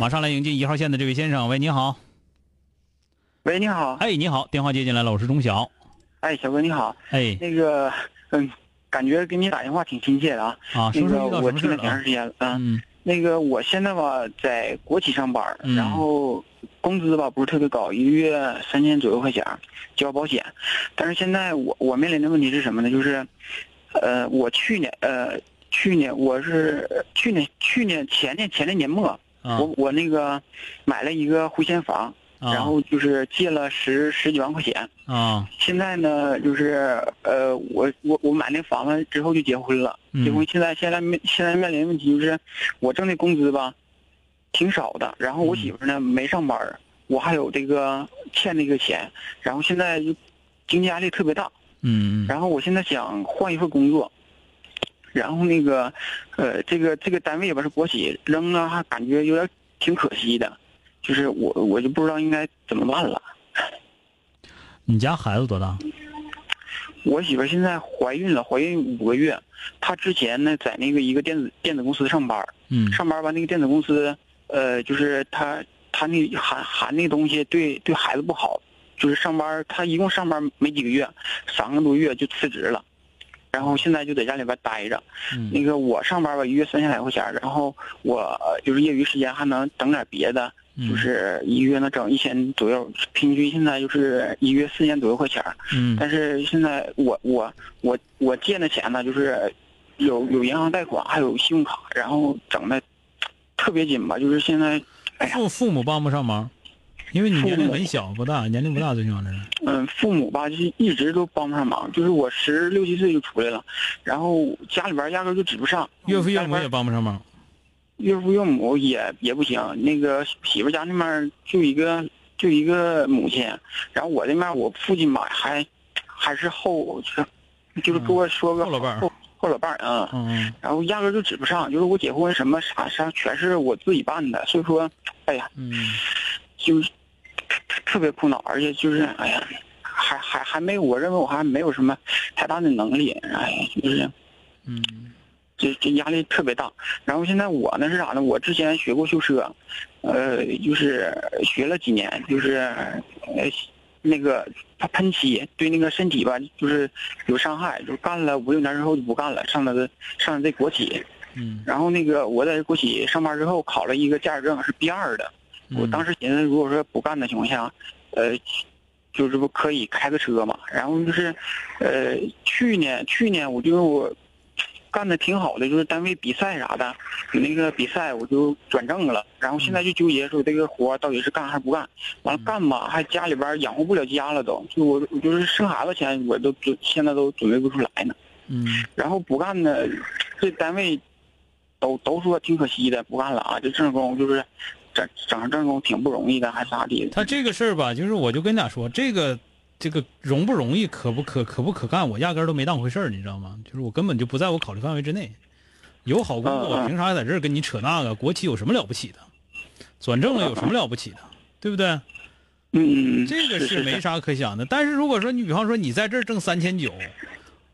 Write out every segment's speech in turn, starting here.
马上来迎接一号线的这位先生，喂，你好。喂，你好。哎，你好，电话接进来了，我是钟晓。哎，小哥你好。哎，那个，嗯，感觉给你打电话挺亲切的啊。啊，那个我听了挺长时间了。嗯。那个，我现在吧在国企上班，然后工资吧不是特别高，一个月三千左右块钱，交保险。但是现在我我面临的问题是什么呢？就是，呃，我去年呃去年我是去年去年前年前年年末。我我那个买了一个回迁房，然后就是借了十十几万块钱。啊，现在呢，就是呃，我我我买那房子之后就结婚了。结婚现在现在面现在面临问题就是，我挣的工资吧，挺少的。然后我媳妇呢没上班，我还有这个欠那个钱。然后现在就经济压力特别大。嗯。然后我现在想换一份工作。然后那个，呃，这个这个单位吧是国企，扔了还感觉有点挺可惜的，就是我我就不知道应该怎么办了。你家孩子多大？我媳妇现在怀孕了，怀孕五个月。她之前呢在那个一个电子电子公司上班，嗯，上班吧那个电子公司，呃，就是她她那含含那个东西对对孩子不好，就是上班她一共上班没几个月，三个多月就辞职了。然后现在就在家里边待着，那个我上班吧，一月三千来块钱，然后我就是业余时间还能整点别的，就是一月能整一千左右，平均现在就是一月四千左右块钱。嗯，但是现在我我我我借的钱呢，就是有有银行贷款，还有信用卡，然后整的特别紧吧，就是现在，父父母帮不上忙。因为你年龄很小，不大，年龄不大，最起码这是。嗯，父母吧，就是一直都帮不上忙。就是我十六七岁就出来了，然后家里边压根就指不上。岳父岳母也帮不上忙。岳父岳母也也不行。那个媳妇家那边就一个就一个母亲，然后我这边我父亲吧还还是后就是就是给我说个后老伴后后老伴啊。嗯嗯。然后压根就指不上，就是我结婚什么啥啥全是我自己办的，所以说，哎呀，嗯，就是。特别苦恼，而且就是，哎呀，还还还没有，我认为我还没有什么太大的能力，哎，就是，嗯，这这压力特别大。然后现在我呢是啥呢？我之前学过修车，呃，就是学了几年，就是呃，那个它喷漆对那个身体吧，就是有伤害，就干了五六年之后就不干了，上了个上了这国企，嗯，然后那个我在国企上班之后考了一个驾驶证，是 B 二的。我当时寻思，如果说不干的情况下，呃，就是不可以开个车嘛。然后就是，呃，去年去年我就我干的挺好的，就是单位比赛啥的，那个比赛我就转正了。然后现在就纠结说这个活到底是干还是不干。完了干吧，还家里边养活不了家了都。就我我就是生孩子钱我都准现在都准备不出来呢。嗯。然后不干呢，这单位都都说挺可惜的，不干了啊，这正工就是。整整上正工挺不容易的，还咋地？他这个事儿吧，就是我就跟你俩说，这个这个容不容易，可不可可不可干，我压根儿都没当回事儿，你知道吗？就是我根本就不在我考虑范围之内。有好工作，我凭啥在这儿跟你扯那个？国企有什么了不起的？转正了有什么了不起的？对不对？嗯，这个是没啥可想的。但是如果说你比方说你在这儿挣三千九。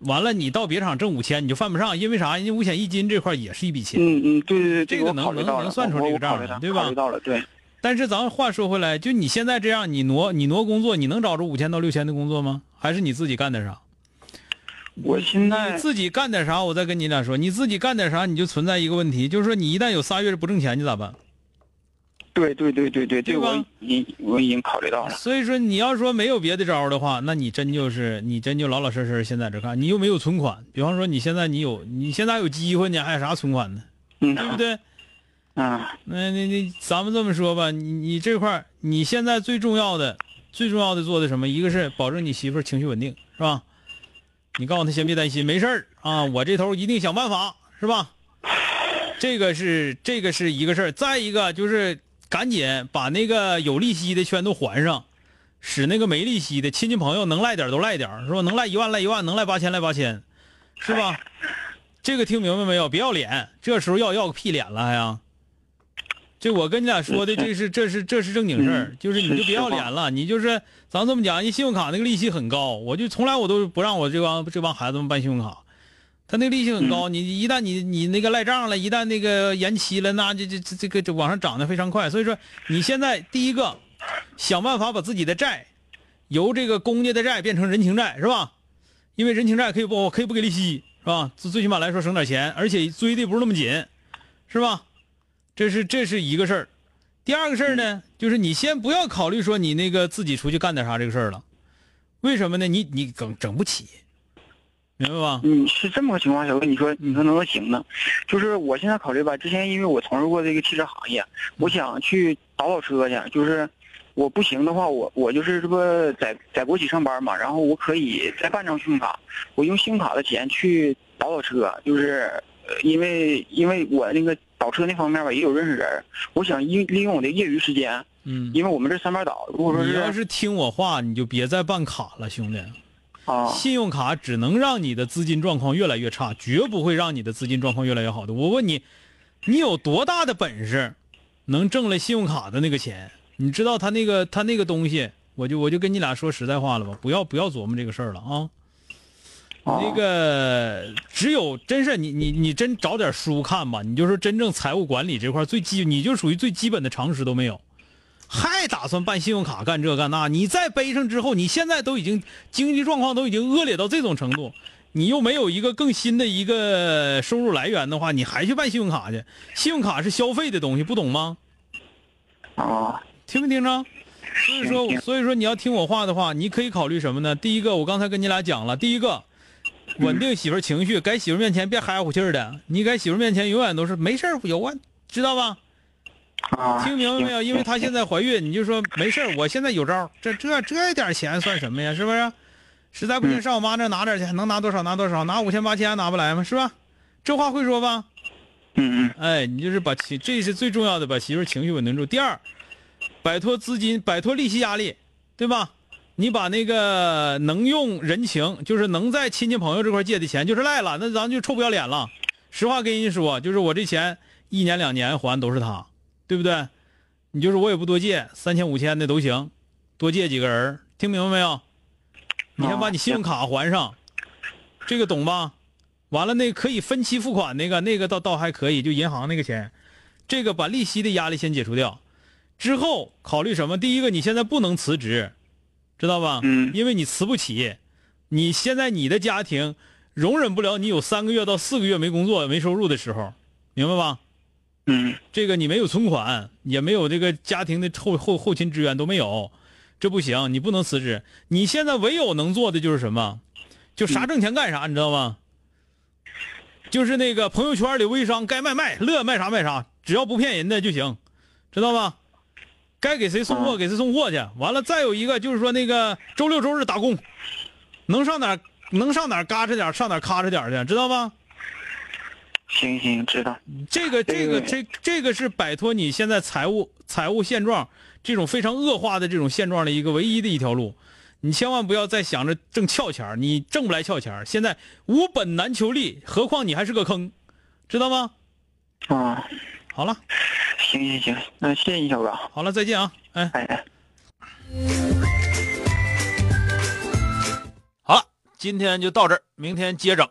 完了，你到别厂挣五千，你就犯不上，因为啥？因为五险一金这块也是一笔钱。嗯嗯，对对对，这个能能能算出这个账来，对吧？考虑到了，对。但是咱话说回来，就你现在这样，你挪你挪工作，你能找着五千到六千的工作吗？还是你自己干点啥？我现在自己干点啥？我再跟你俩说，你自己干点啥，你就存在一个问题，就是说你一旦有仨月不挣钱，你咋办？对对对对对对，我已我已经考虑到了。所以说你要说没有别的招儿的话，那你真就是你真就老老实实先在这干，你又没有存款。比方说你现在你有你现在还有机会呢，还有啥存款呢？嗯对不对？啊那那那咱们这么说吧，你你这块儿你现在最重要的最重要的做的什么？一个是保证你媳妇儿情绪稳定，是吧？你告诉她先别担心，没事儿啊，我这头一定想办法，是吧？这个是这个是一个事儿，再一个就是赶紧把那个有利息的全都还上，使那个没利息的亲戚朋友能赖点都赖点儿，是吧？能赖一万赖一万，能赖八千赖八千，是吧？这个听明白没有？别要脸，这时候要要个屁脸了还呀？这我跟你俩说的，这是 这是这是正经事儿嗯，就是你就别要脸了，你就是咱这么讲，你信用卡那个利息很高，我就从来我都不让我这帮这帮孩子们办信用卡，他那个利息很高，你一旦你你那个赖账了，一旦那个延期了，那这这这这个就往上涨得非常快，所以说你现在第一个想办法把自己的债由这个公家的债变成人情债，是吧？因为人情债可以不可以不给利息，是吧？最最起码来说省点钱，而且追的不是那么紧，是吧？这是这是一个事儿。第二个事儿呢，就是你先不要考虑说你那个自己出去干点啥这个事儿了，为什么呢？你你整整不起，明白吧？嗯，是这么个情况，小哥，你说你说能不能行呢？就是我现在考虑吧，之前因为我从事过这个汽车行业，我想去倒倒车去，就是我不行的话，我我就是这不在在国企上班嘛，然后我可以再办张信用卡，我用信用卡的钱去倒倒车，就是呃因为因为我那个倒车那方面吧也有认识人，我想利利用我的业余时间，嗯，因为我们这三班倒，如果说你要是听我话，你就别再办卡了，兄弟。信用卡只能让你的资金状况越来越差，绝不会让你的资金状况越来越好的。我问你，你有多大的本事，能挣了信用卡的那个钱？你知道他那个他那个东西，我就我就跟你俩说实在话了吧，不要不要琢磨这个事儿了啊。那个只有真是你你你真找点书看吧，你就说真正财务管理这块最基，你就属于最基本的常识都没有，还打算办信用卡干这干那？你再背上之后，你现在都已经经济状况都已经恶劣到这种程度，你又没有一个更新的一个收入来源的话，你还去办信用卡去？信用卡是消费的东西，不懂吗？啊听没听着？所以说，所以说你要听我话的话，你可以考虑什么呢？第一个，我刚才跟你俩讲了，第一个，稳定媳妇情绪，该媳妇面前别嗨乎气儿的，你该媳妇面前永远都是没事儿有啊，知道吧？啊，听明白没有？因为她现在怀孕，你就说没事儿我现在有招儿，这这这点钱算什么呀？是不是？实在不行嗯上我妈那拿点去，能拿多少拿多少，拿五千八千还拿不来吗？是吧？这话会说吧？嗯嗯哎，你就是把情，这是最重要的，把媳妇儿情绪稳定住。第二，摆脱资金，摆脱利息压力，对吧？你把那个能用人情，就是能在亲戚朋友这块借的钱，就是赖了，那咱就臭不要脸了。实话跟人家说，就是我这钱一年两年还都是他，对不对？你就是我也不多借，三千五千的都行，多借几个人，听明白没有？你先把你信用卡还上，这个懂吧？完了，那可以分期付款那个，那个倒倒还可以，就银行那个钱，这个把利息的压力先解除掉，之后考虑什么？第一个，你现在不能辞职，知道吧？嗯因为你辞不起，你现在你的家庭容忍不了你有三个月到四个月没工作、没收入的时候，明白吧？嗯这个你没有存款，也没有这个家庭的后后后勤支援都没有，这不行，你不能辞职。你现在唯有能做的就是什么？就啥挣钱干啥，你知道吗？就是那个朋友圈里微商该卖卖，乐卖啥卖啥，只要不骗人的就行，知道吗？该给谁送货给谁送货去。完了，再有一个就是说那个周六周日打工，能上哪儿能上哪儿嘎吱点儿上哪儿咔着点儿去，知道吧？行行知道。这个这个这这个是摆脱你现在财务财务现状这种非常恶化的这种现状的一个唯一的一条路，你千万不要再想着挣俏钱儿你挣不来俏钱儿现在无本难求利，何况你还是个坑，知道吗？啊，好了行行行，那谢谢你小哥。好了，再见啊！哎，哎哎。好了，今天就到这儿，明天接整。